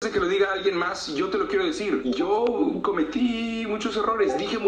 de que lo diga alguien más, yo te lo quiero decir. Yo cometí muchos errores, dije muchas